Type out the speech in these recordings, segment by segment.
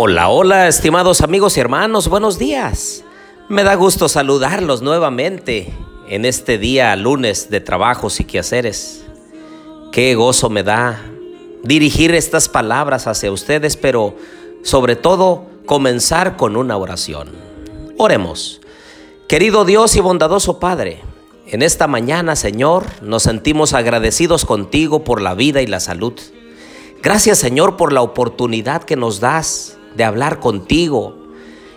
Hola, hola, estimados amigos y hermanos, buenos días. Me da gusto saludarlos nuevamente en este día lunes de trabajos y quehaceres. Qué gozo me da dirigir estas palabras hacia ustedes, pero sobre todo comenzar con una oración. Oremos. Querido Dios y bondadoso Padre, en esta mañana, Señor, nos sentimos agradecidos contigo por la vida y la salud. Gracias, Señor, por la oportunidad que nos das de hablar contigo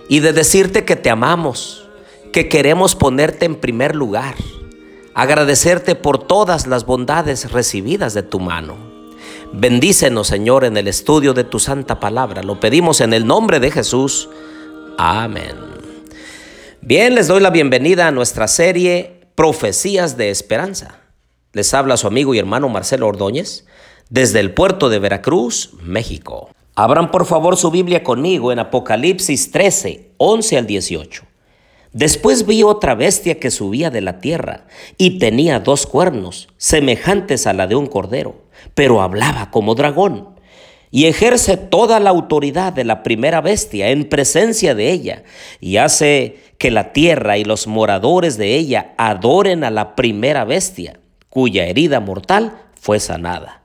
y de decirte que te amamos, que queremos ponerte en primer lugar, agradecerte por todas las bondades recibidas de tu mano. Bendícenos, Señor, en el estudio de tu santa palabra. Lo pedimos en el nombre de Jesús. Amén. Bien, les doy la bienvenida a nuestra serie Profecías de Esperanza. Les habla su amigo y hermano Marcelo Ordóñez desde el puerto de Veracruz, México. Abran por favor su Biblia conmigo en Apocalipsis 13, 11 al 18. Después vi otra bestia que subía de la tierra y tenía dos cuernos, semejantes a la de un cordero, pero hablaba como dragón, y ejerce toda la autoridad de la primera bestia en presencia de ella, y hace que la tierra y los moradores de ella adoren a la primera bestia, cuya herida mortal fue sanada.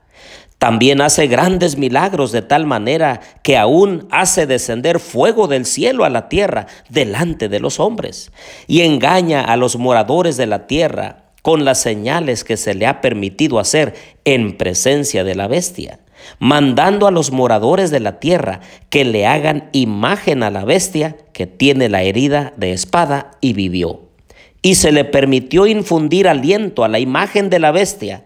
También hace grandes milagros de tal manera que aún hace descender fuego del cielo a la tierra delante de los hombres y engaña a los moradores de la tierra con las señales que se le ha permitido hacer en presencia de la bestia, mandando a los moradores de la tierra que le hagan imagen a la bestia que tiene la herida de espada y vivió. Y se le permitió infundir aliento a la imagen de la bestia,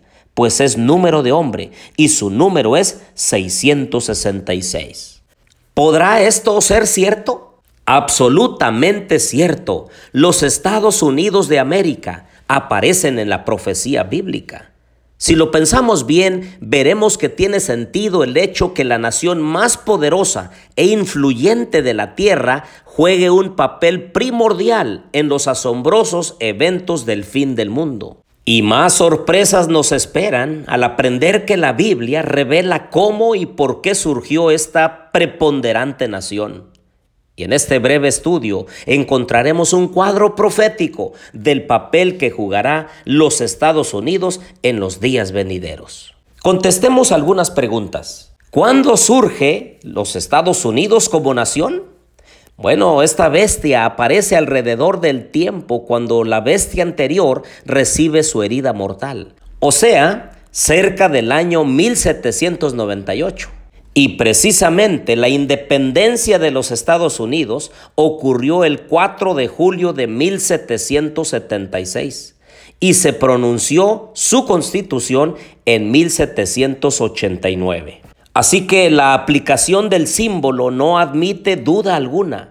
pues es número de hombre y su número es 666. ¿Podrá esto ser cierto? Absolutamente cierto. Los Estados Unidos de América aparecen en la profecía bíblica. Si lo pensamos bien, veremos que tiene sentido el hecho que la nación más poderosa e influyente de la tierra juegue un papel primordial en los asombrosos eventos del fin del mundo. Y más sorpresas nos esperan al aprender que la Biblia revela cómo y por qué surgió esta preponderante nación. Y en este breve estudio encontraremos un cuadro profético del papel que jugará los Estados Unidos en los días venideros. Contestemos algunas preguntas. ¿Cuándo surge los Estados Unidos como nación? Bueno, esta bestia aparece alrededor del tiempo cuando la bestia anterior recibe su herida mortal, o sea, cerca del año 1798. Y precisamente la independencia de los Estados Unidos ocurrió el 4 de julio de 1776 y se pronunció su constitución en 1789. Así que la aplicación del símbolo no admite duda alguna.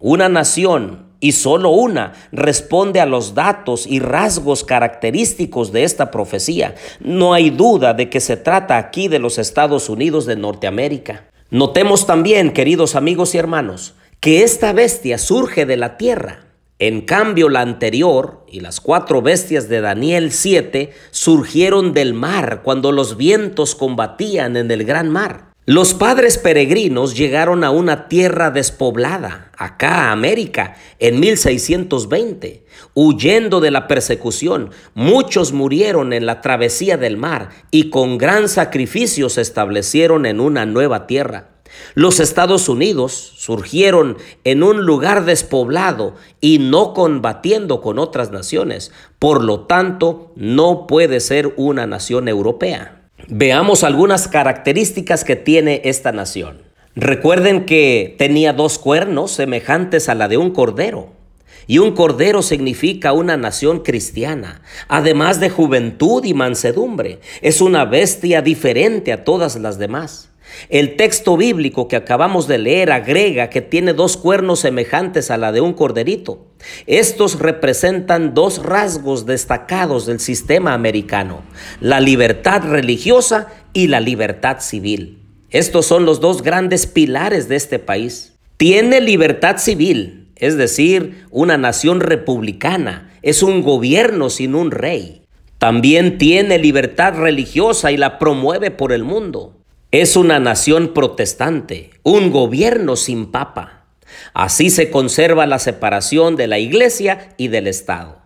Una nación, y solo una, responde a los datos y rasgos característicos de esta profecía. No hay duda de que se trata aquí de los Estados Unidos de Norteamérica. Notemos también, queridos amigos y hermanos, que esta bestia surge de la tierra. En cambio, la anterior y las cuatro bestias de Daniel 7 surgieron del mar cuando los vientos combatían en el gran mar. Los padres peregrinos llegaron a una tierra despoblada, acá América, en 1620. Huyendo de la persecución, muchos murieron en la travesía del mar y con gran sacrificio se establecieron en una nueva tierra. Los Estados Unidos surgieron en un lugar despoblado y no combatiendo con otras naciones. Por lo tanto, no puede ser una nación europea. Veamos algunas características que tiene esta nación. Recuerden que tenía dos cuernos semejantes a la de un cordero. Y un cordero significa una nación cristiana, además de juventud y mansedumbre. Es una bestia diferente a todas las demás. El texto bíblico que acabamos de leer agrega que tiene dos cuernos semejantes a la de un corderito. Estos representan dos rasgos destacados del sistema americano, la libertad religiosa y la libertad civil. Estos son los dos grandes pilares de este país. Tiene libertad civil, es decir, una nación republicana, es un gobierno sin un rey. También tiene libertad religiosa y la promueve por el mundo. Es una nación protestante, un gobierno sin papa. Así se conserva la separación de la iglesia y del Estado.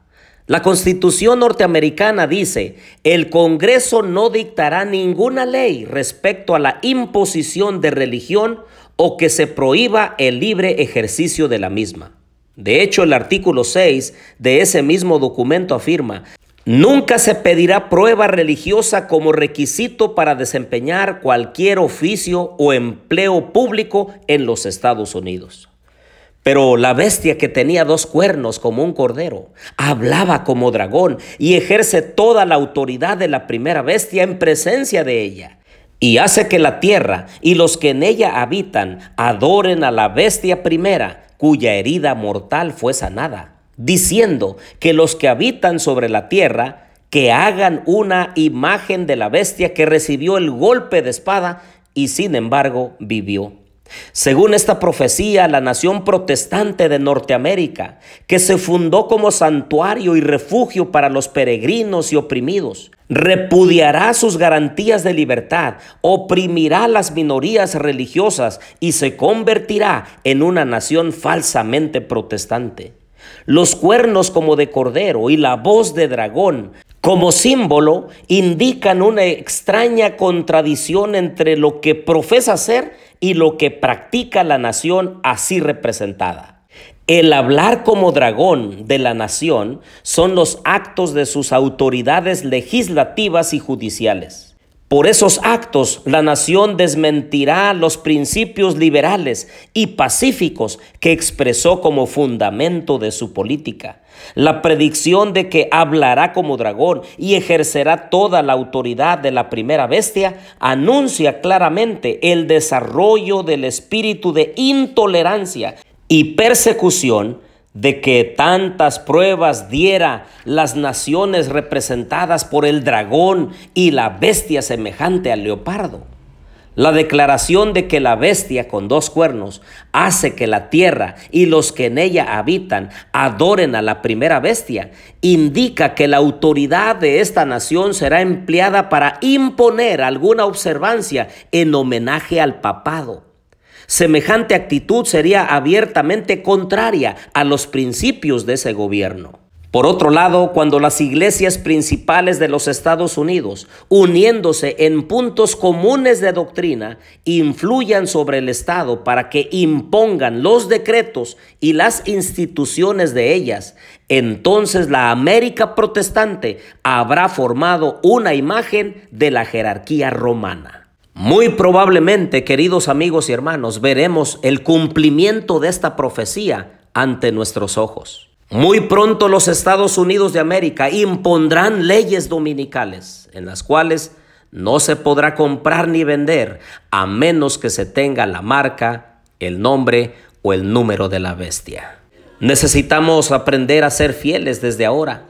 La Constitución norteamericana dice, el Congreso no dictará ninguna ley respecto a la imposición de religión o que se prohíba el libre ejercicio de la misma. De hecho, el artículo 6 de ese mismo documento afirma, Nunca se pedirá prueba religiosa como requisito para desempeñar cualquier oficio o empleo público en los Estados Unidos. Pero la bestia que tenía dos cuernos como un cordero, hablaba como dragón y ejerce toda la autoridad de la primera bestia en presencia de ella. Y hace que la tierra y los que en ella habitan adoren a la bestia primera, cuya herida mortal fue sanada diciendo que los que habitan sobre la tierra, que hagan una imagen de la bestia que recibió el golpe de espada y sin embargo vivió. Según esta profecía, la nación protestante de Norteamérica, que se fundó como santuario y refugio para los peregrinos y oprimidos, repudiará sus garantías de libertad, oprimirá las minorías religiosas y se convertirá en una nación falsamente protestante. Los cuernos como de cordero y la voz de dragón como símbolo indican una extraña contradicción entre lo que profesa ser y lo que practica la nación así representada. El hablar como dragón de la nación son los actos de sus autoridades legislativas y judiciales. Por esos actos, la nación desmentirá los principios liberales y pacíficos que expresó como fundamento de su política. La predicción de que hablará como dragón y ejercerá toda la autoridad de la primera bestia anuncia claramente el desarrollo del espíritu de intolerancia y persecución de que tantas pruebas diera las naciones representadas por el dragón y la bestia semejante al leopardo. La declaración de que la bestia con dos cuernos hace que la tierra y los que en ella habitan adoren a la primera bestia indica que la autoridad de esta nación será empleada para imponer alguna observancia en homenaje al papado. Semejante actitud sería abiertamente contraria a los principios de ese gobierno. Por otro lado, cuando las iglesias principales de los Estados Unidos, uniéndose en puntos comunes de doctrina, influyan sobre el Estado para que impongan los decretos y las instituciones de ellas, entonces la América protestante habrá formado una imagen de la jerarquía romana. Muy probablemente, queridos amigos y hermanos, veremos el cumplimiento de esta profecía ante nuestros ojos. Muy pronto los Estados Unidos de América impondrán leyes dominicales en las cuales no se podrá comprar ni vender a menos que se tenga la marca, el nombre o el número de la bestia. Necesitamos aprender a ser fieles desde ahora,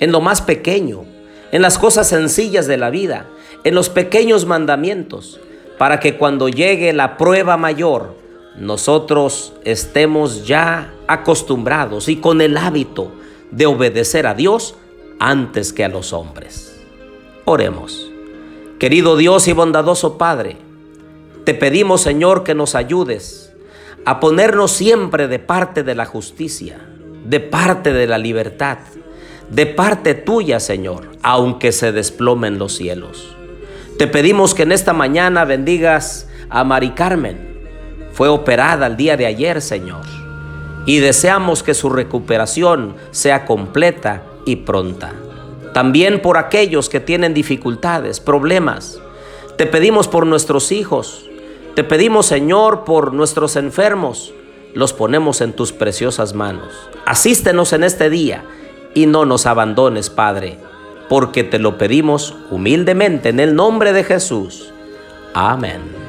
en lo más pequeño, en las cosas sencillas de la vida, en los pequeños mandamientos, para que cuando llegue la prueba mayor, nosotros estemos ya acostumbrados y con el hábito de obedecer a Dios antes que a los hombres. Oremos. Querido Dios y bondadoso Padre, te pedimos Señor que nos ayudes a ponernos siempre de parte de la justicia, de parte de la libertad, de parte tuya Señor, aunque se desplomen los cielos. Te pedimos que en esta mañana bendigas a Mari Carmen. Fue operada el día de ayer, Señor. Y deseamos que su recuperación sea completa y pronta. También por aquellos que tienen dificultades, problemas. Te pedimos por nuestros hijos. Te pedimos, Señor, por nuestros enfermos. Los ponemos en tus preciosas manos. Asístenos en este día y no nos abandones, Padre porque te lo pedimos humildemente en el nombre de Jesús. Amén.